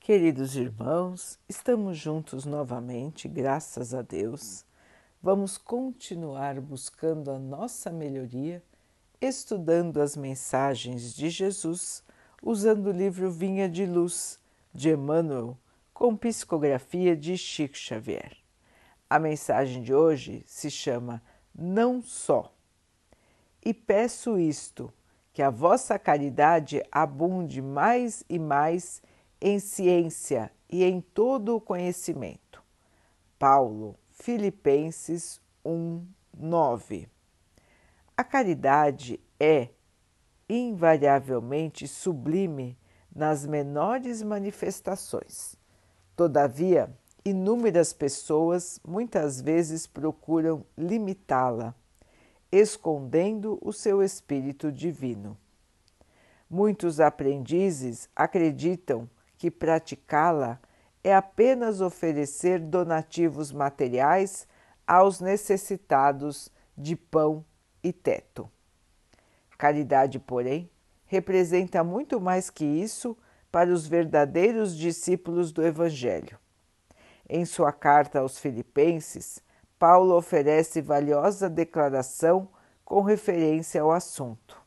Queridos irmãos, estamos juntos novamente, graças a Deus. Vamos continuar buscando a nossa melhoria, estudando as mensagens de Jesus, usando o livro Vinha de Luz de Emmanuel, com psicografia de Chico Xavier. A mensagem de hoje se chama Não Só. E peço isto, que a vossa caridade abunde mais e mais em ciência e em todo o conhecimento. Paulo, Filipenses 1, 9. A caridade é invariavelmente sublime nas menores manifestações. Todavia, inúmeras pessoas muitas vezes procuram limitá-la, escondendo o seu espírito divino. Muitos aprendizes acreditam que praticá-la é apenas oferecer donativos materiais aos necessitados de pão e teto. Caridade, porém, representa muito mais que isso para os verdadeiros discípulos do Evangelho. Em sua carta aos Filipenses, Paulo oferece valiosa declaração com referência ao assunto.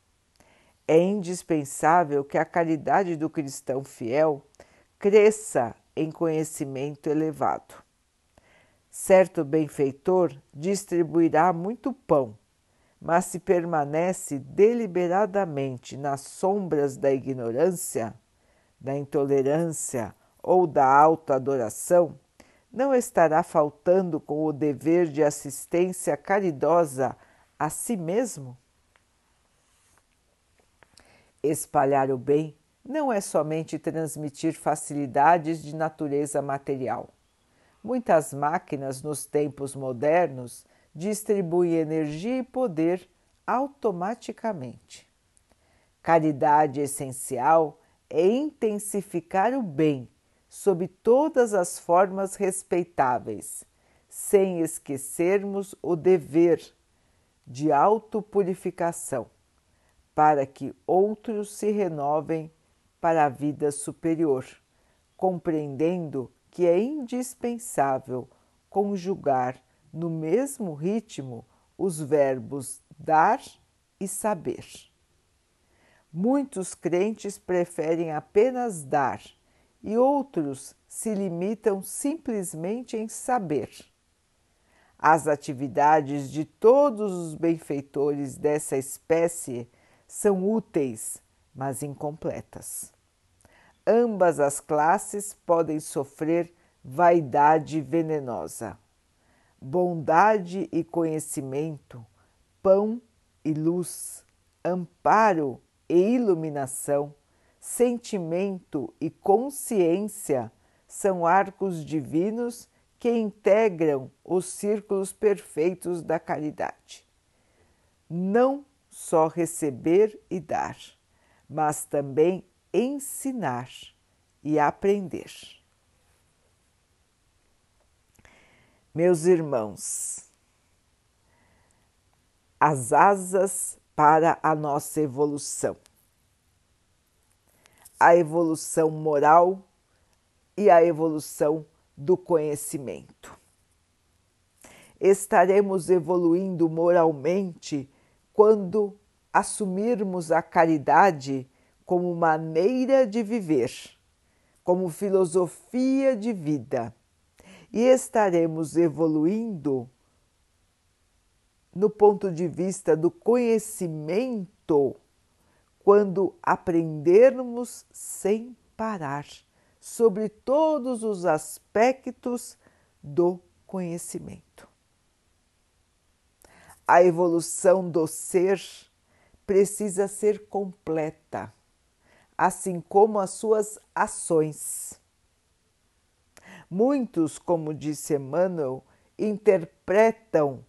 É indispensável que a caridade do cristão fiel cresça em conhecimento elevado. Certo benfeitor distribuirá muito pão, mas se permanece deliberadamente nas sombras da ignorância, da intolerância ou da autoadoração, não estará faltando com o dever de assistência caridosa a si mesmo? Espalhar o bem não é somente transmitir facilidades de natureza material. Muitas máquinas nos tempos modernos distribuem energia e poder automaticamente. Caridade essencial é intensificar o bem sob todas as formas respeitáveis, sem esquecermos o dever de autopurificação, para que outros se renovem para a vida superior, compreendendo que é indispensável conjugar no mesmo ritmo os verbos dar e saber. Muitos crentes preferem apenas dar e outros se limitam simplesmente em saber. As atividades de todos os benfeitores dessa espécie são úteis, mas incompletas ambas as classes podem sofrer vaidade venenosa. Bondade e conhecimento, pão e luz, amparo e iluminação, sentimento e consciência são arcos divinos que integram os círculos perfeitos da caridade. Não só receber e dar, mas também ensinar e aprender. Meus irmãos, as asas para a nossa evolução, a evolução moral e a evolução do conhecimento. Estaremos evoluindo moralmente quando assumirmos a caridade como maneira de viver, como filosofia de vida, e estaremos evoluindo no ponto de vista do conhecimento quando aprendermos sem parar sobre todos os aspectos do conhecimento. A evolução do ser precisa ser completa assim como as suas ações. Muitos, como disse Emmanuel, interpretam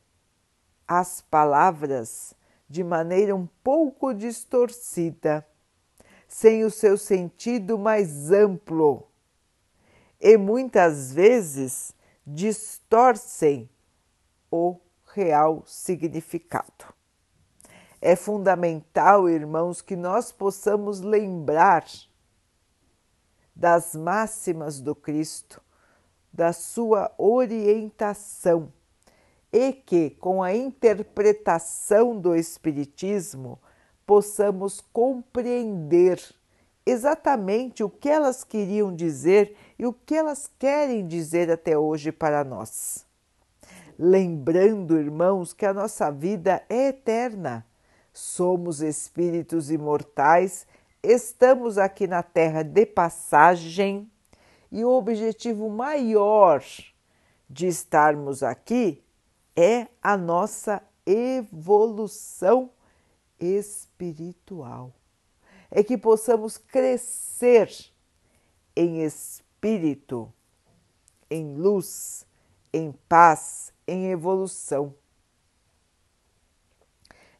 as palavras de maneira um pouco distorcida, sem o seu sentido mais amplo, e muitas vezes distorcem o real significado. É fundamental, irmãos, que nós possamos lembrar das máximas do Cristo, da sua orientação, e que, com a interpretação do Espiritismo, possamos compreender exatamente o que elas queriam dizer e o que elas querem dizer até hoje para nós. Lembrando, irmãos, que a nossa vida é eterna. Somos espíritos imortais, estamos aqui na Terra de passagem e o objetivo maior de estarmos aqui é a nossa evolução espiritual é que possamos crescer em espírito, em luz, em paz, em evolução.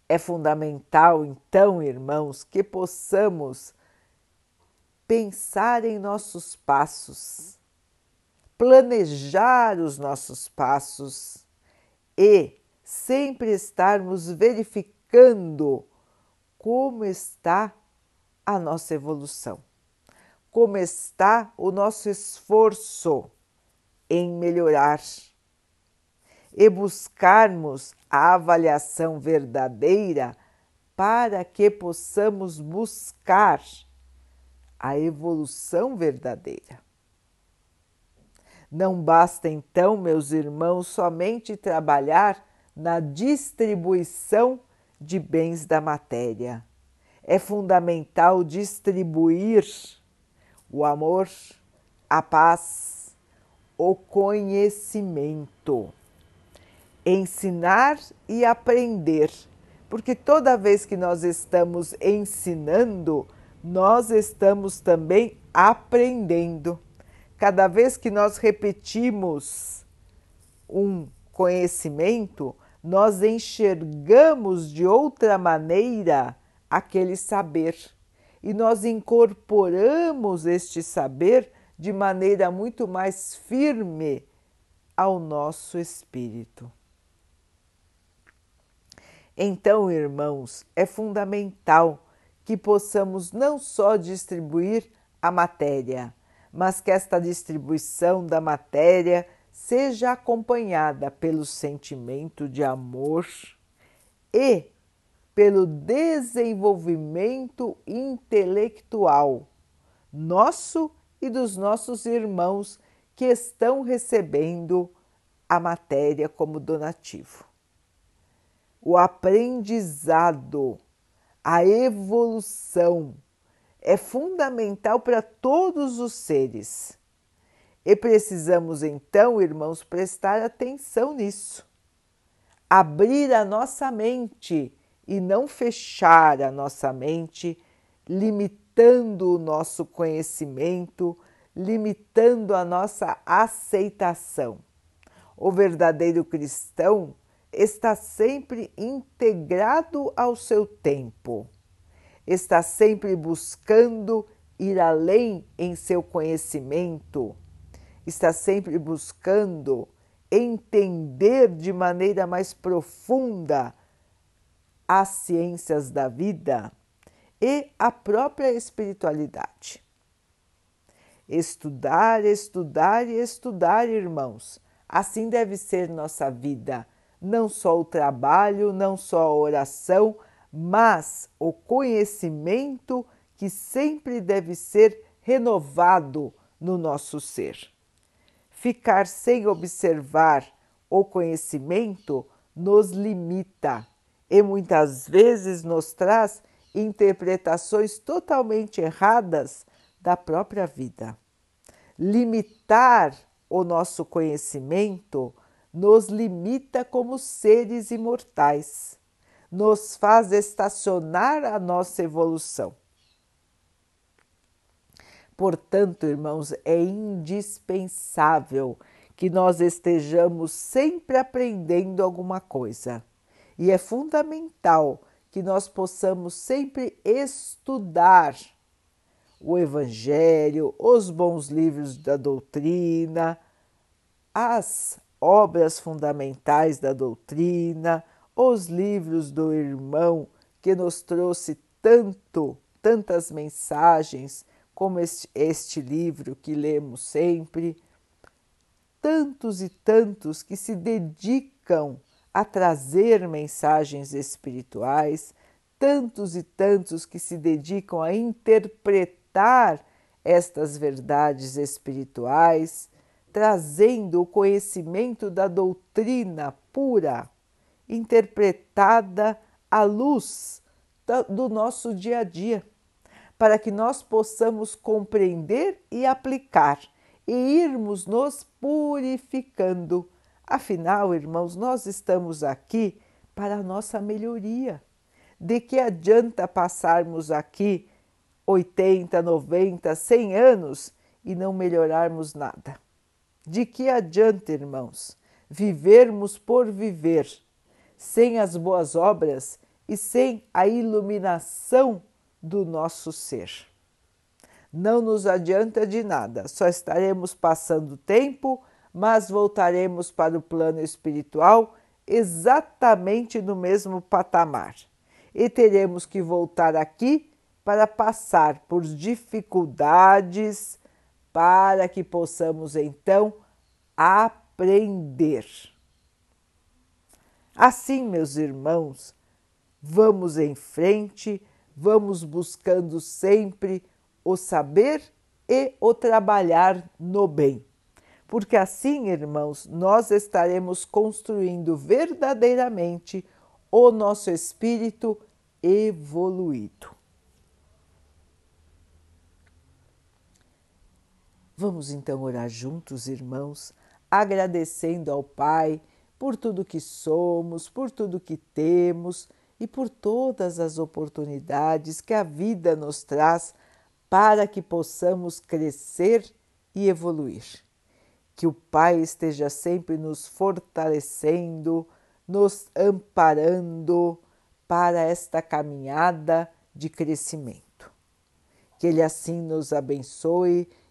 É fundamental, então, irmãos, que possamos pensar em nossos passos, planejar os nossos passos e sempre estarmos verificando como está a nossa evolução, como está o nosso esforço em melhorar e buscarmos a avaliação verdadeira para que possamos buscar a evolução verdadeira. Não basta então, meus irmãos, somente trabalhar na distribuição de bens da matéria é fundamental distribuir o amor, a paz, o conhecimento, ensinar e aprender, porque toda vez que nós estamos ensinando, nós estamos também aprendendo. Cada vez que nós repetimos um conhecimento, nós enxergamos de outra maneira aquele saber e nós incorporamos este saber de maneira muito mais firme ao nosso espírito. Então, irmãos, é fundamental que possamos não só distribuir a matéria, mas que esta distribuição da matéria seja acompanhada pelo sentimento de amor e pelo desenvolvimento intelectual nosso e dos nossos irmãos que estão recebendo a matéria como donativo. O aprendizado, a evolução é fundamental para todos os seres. E precisamos então, irmãos, prestar atenção nisso. Abrir a nossa mente e não fechar a nossa mente, limitando o nosso conhecimento, limitando a nossa aceitação. O verdadeiro cristão está sempre integrado ao seu tempo, está sempre buscando ir além em seu conhecimento, está sempre buscando entender de maneira mais profunda as ciências da vida e a própria espiritualidade. Estudar, estudar e estudar, irmãos. Assim deve ser nossa vida, não só o trabalho, não só a oração, mas o conhecimento que sempre deve ser renovado no nosso ser. Ficar sem observar o conhecimento nos limita e muitas vezes nos traz interpretações totalmente erradas da própria vida. Limitar o nosso conhecimento nos limita como seres imortais, nos faz estacionar a nossa evolução. Portanto, irmãos, é indispensável que nós estejamos sempre aprendendo alguma coisa e é fundamental que nós possamos sempre estudar o Evangelho, os bons livros da doutrina, as obras fundamentais da doutrina, os livros do irmão que nos trouxe tanto, tantas mensagens como este, este livro que lemos sempre, tantos e tantos que se dedicam a trazer mensagens espirituais, tantos e tantos que se dedicam a interpretar estas verdades espirituais, trazendo o conhecimento da doutrina pura, interpretada à luz do nosso dia a dia, para que nós possamos compreender e aplicar e irmos nos purificando. Afinal, irmãos, nós estamos aqui para a nossa melhoria. De que adianta passarmos aqui 80, 90, 100 anos e não melhorarmos nada? De que adianta, irmãos, vivermos por viver, sem as boas obras e sem a iluminação do nosso ser? Não nos adianta de nada, só estaremos passando tempo, mas voltaremos para o plano espiritual exatamente no mesmo patamar e teremos que voltar aqui para passar por dificuldades para que possamos então aprender. Assim, meus irmãos, vamos em frente, vamos buscando sempre o saber e o trabalhar no bem. Porque assim, irmãos, nós estaremos construindo verdadeiramente o nosso espírito evoluído. Vamos então orar juntos, irmãos, agradecendo ao Pai por tudo que somos, por tudo que temos e por todas as oportunidades que a vida nos traz para que possamos crescer e evoluir. Que o Pai esteja sempre nos fortalecendo, nos amparando para esta caminhada de crescimento. Que Ele assim nos abençoe